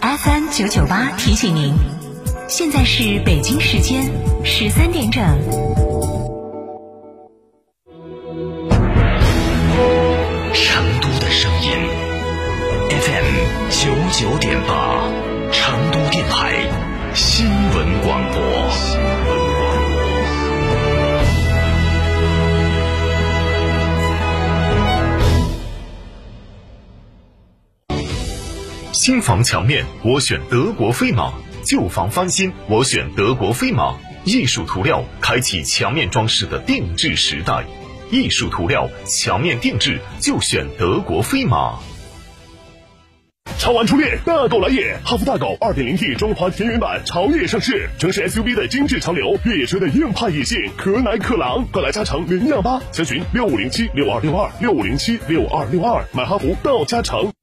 FM 九九八提醒您，现在是北京时间十三点整。新房墙面，我选德国飞马；旧房翻新，我选德国飞马。艺术涂料开启墙面装饰的定制时代，艺术涂料墙面定制就选德国飞马。超玩初恋，大狗来也！哈弗大狗 2.0T 中华田园版潮野上市，城市 SUV 的精致潮流，越野车的硬派野性，可奶可狼，快来加诚零幺八，详询六五零七六二六二六五零七六二六二，买哈弗到加诚。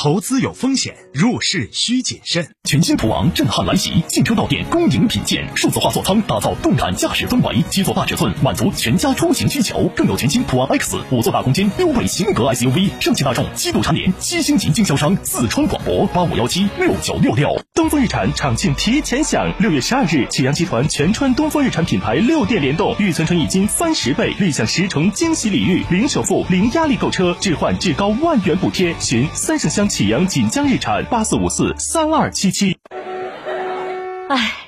投资有风险，入市需谨慎。全新途昂震撼来袭，进车到店，恭迎品鉴，数字化座舱打造动感驾驶氛围，七座大尺寸满足全家出行需求。更有全新途昂 X 五座大空间溜背型格 SUV，上汽大众七度蝉联七星级经销商。四川广博八五幺七六九六六。东风日产厂庆提前享，六月十二日，启阳集团全川东风日产品牌六店联动，预存纯益金三十倍，立享十重惊喜礼遇，零首付、零压力购车，置换至高万元补贴。寻三圣乡启阳锦江日产八四五四三二七七。唉，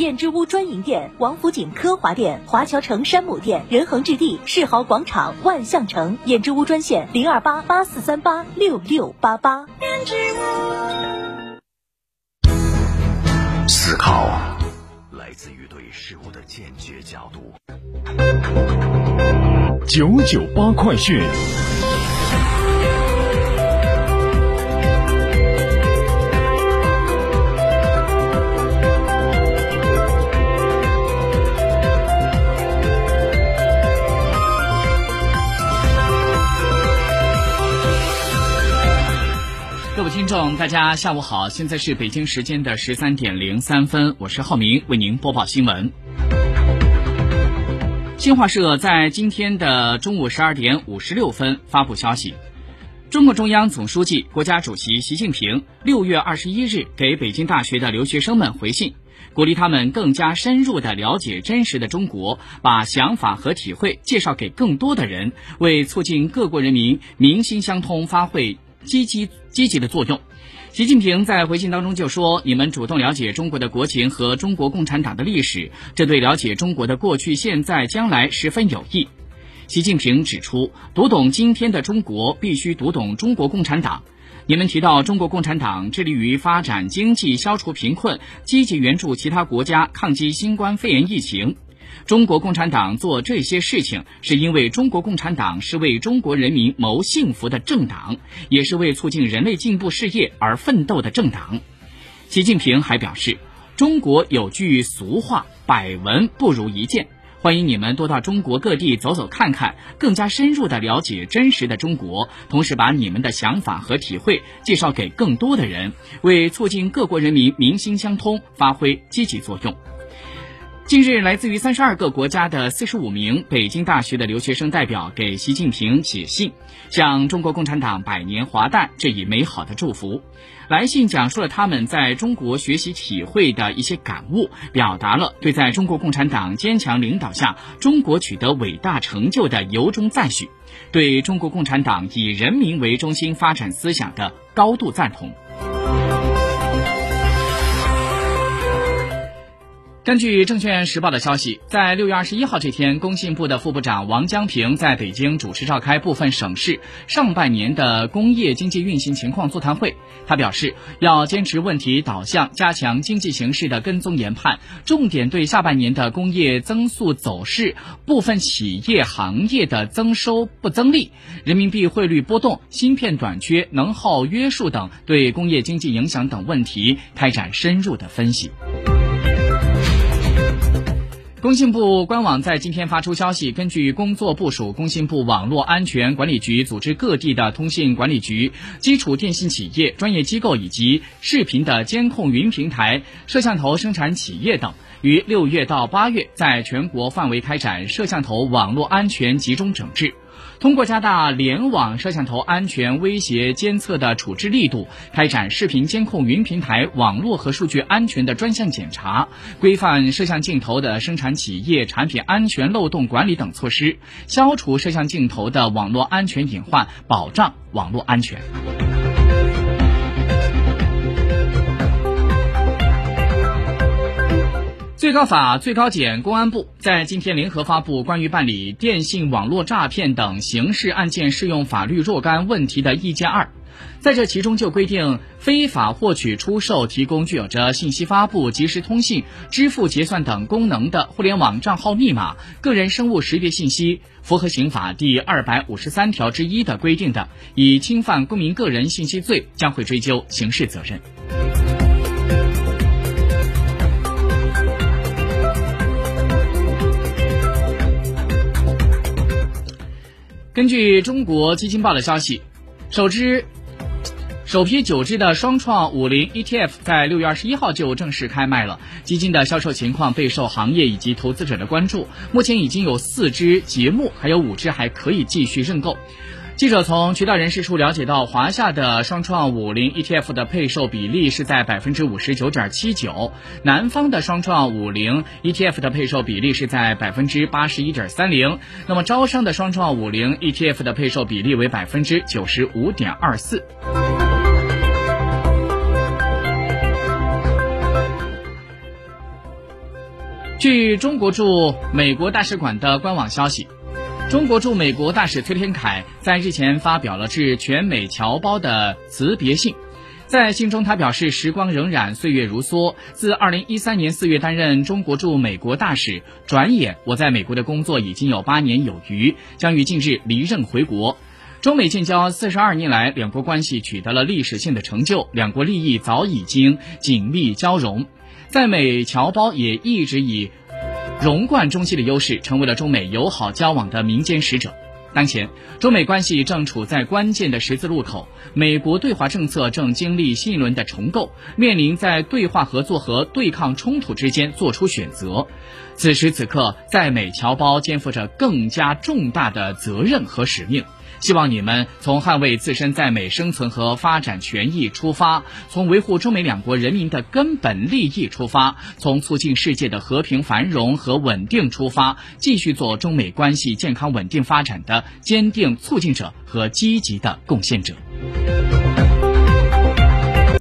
燕之屋专营店：王府井科华店、华侨城山姆店、仁恒置地、世豪广场、万象城。燕之屋专线：零二八八四三八六六八八。燕之屋。思考来自于对事物的坚决角度。九九八快讯。众，大家下午好，现在是北京时间的十三点零三分，我是浩明，为您播报新闻。新华社在今天的中午十二点五十六分发布消息，中共中央总书记、国家主席习近平六月二十一日给北京大学的留学生们回信，鼓励他们更加深入的了解真实的中国，把想法和体会介绍给更多的人，为促进各国人民民心相通发挥积极积极的作用。习近平在回信当中就说：“你们主动了解中国的国情和中国共产党的历史，这对了解中国的过去、现在、将来十分有益。”习近平指出，读懂今天的中国，必须读懂中国共产党。你们提到中国共产党致力于发展经济、消除贫困、积极援助其他国家抗击新冠肺炎疫情。中国共产党做这些事情，是因为中国共产党是为中国人民谋幸福的政党，也是为促进人类进步事业而奋斗的政党。习近平还表示，中国有句俗话“百闻不如一见”，欢迎你们多到中国各地走走看看，更加深入的了解真实的中国，同时把你们的想法和体会介绍给更多的人，为促进各国人民民心相通发挥积极作用。近日，来自于三十二个国家的四十五名北京大学的留学生代表给习近平写信，向中国共产党百年华诞致以美好的祝福。来信讲述了他们在中国学习体会的一些感悟，表达了对在中国共产党坚强领导下中国取得伟大成就的由衷赞许，对中国共产党以人民为中心发展思想的高度赞同。根据证券时报的消息，在六月二十一号这天，工信部的副部长王江平在北京主持召开部分省市上半年的工业经济运行情况座谈会。他表示，要坚持问题导向，加强经济形势的跟踪研判，重点对下半年的工业增速走势、部分企业行业的增收不增利、人民币汇率波动、芯片短缺、能耗约束等对工业经济影响等问题开展深入的分析。工信部官网在今天发出消息，根据工作部署，工信部网络安全管理局组织各地的通信管理局、基础电信企业、专业机构以及视频的监控云平台、摄像头生产企业等，于六月到八月在全国范围开展摄像头网络安全集中整治。通过加大联网摄像头安全威胁监测的处置力度，开展视频监控云平台网络和数据安全的专项检查，规范摄像镜头的生产企业产品安全漏洞管理等措施，消除摄像镜头的网络安全隐患，保障网络安全。最高法、最高检、公安部在今天联合发布关于办理电信网络诈骗等刑事案件适用法律若干问题的意见二，在这其中就规定，非法获取、出售、提供具有着信息发布、即时通信、支付结算等功能的互联网账号密码、个人生物识别信息，符合刑法第二百五十三条之一的规定的，以侵犯公民个人信息罪，将会追究刑事责任。根据中国基金报的消息，首支、首批九支的双创五零 ETF 在六月二十一号就正式开卖了。基金的销售情况备受行业以及投资者的关注。目前已经有四支节目，还有五支还可以继续认购。记者从渠道人士处了解到，华夏的双创五零 ETF 的配售比例是在百分之五十九点七九，南方的双创五零 ETF 的配售比例是在百分之八十一点三零，那么招商的双创五零 ETF 的配售比例为百分之九十五点二四。据中国驻美国大使馆的官网消息。中国驻美国大使崔天凯在日前发表了致全美侨胞的辞别信，在信中他表示：“时光荏苒，岁月如梭。自2013年4月担任中国驻美国大使，转眼我在美国的工作已经有八年有余，将于近日离任回国。中美建交四十二年来，两国关系取得了历史性的成就，两国利益早已经紧密交融，在美侨胞也一直以。”融贯中西的优势，成为了中美友好交往的民间使者。当前，中美关系正处在关键的十字路口，美国对华政策正经历新一轮的重构，面临在对话合作和对抗冲突之间做出选择。此时此刻，在美侨胞肩负着更加重大的责任和使命。希望你们从捍卫自身在美生存和发展权益出发，从维护中美两国人民的根本利益出发，从促进世界的和平繁荣和稳定出发，继续做中美关系健康稳定发展的坚定促进者和积极的贡献者。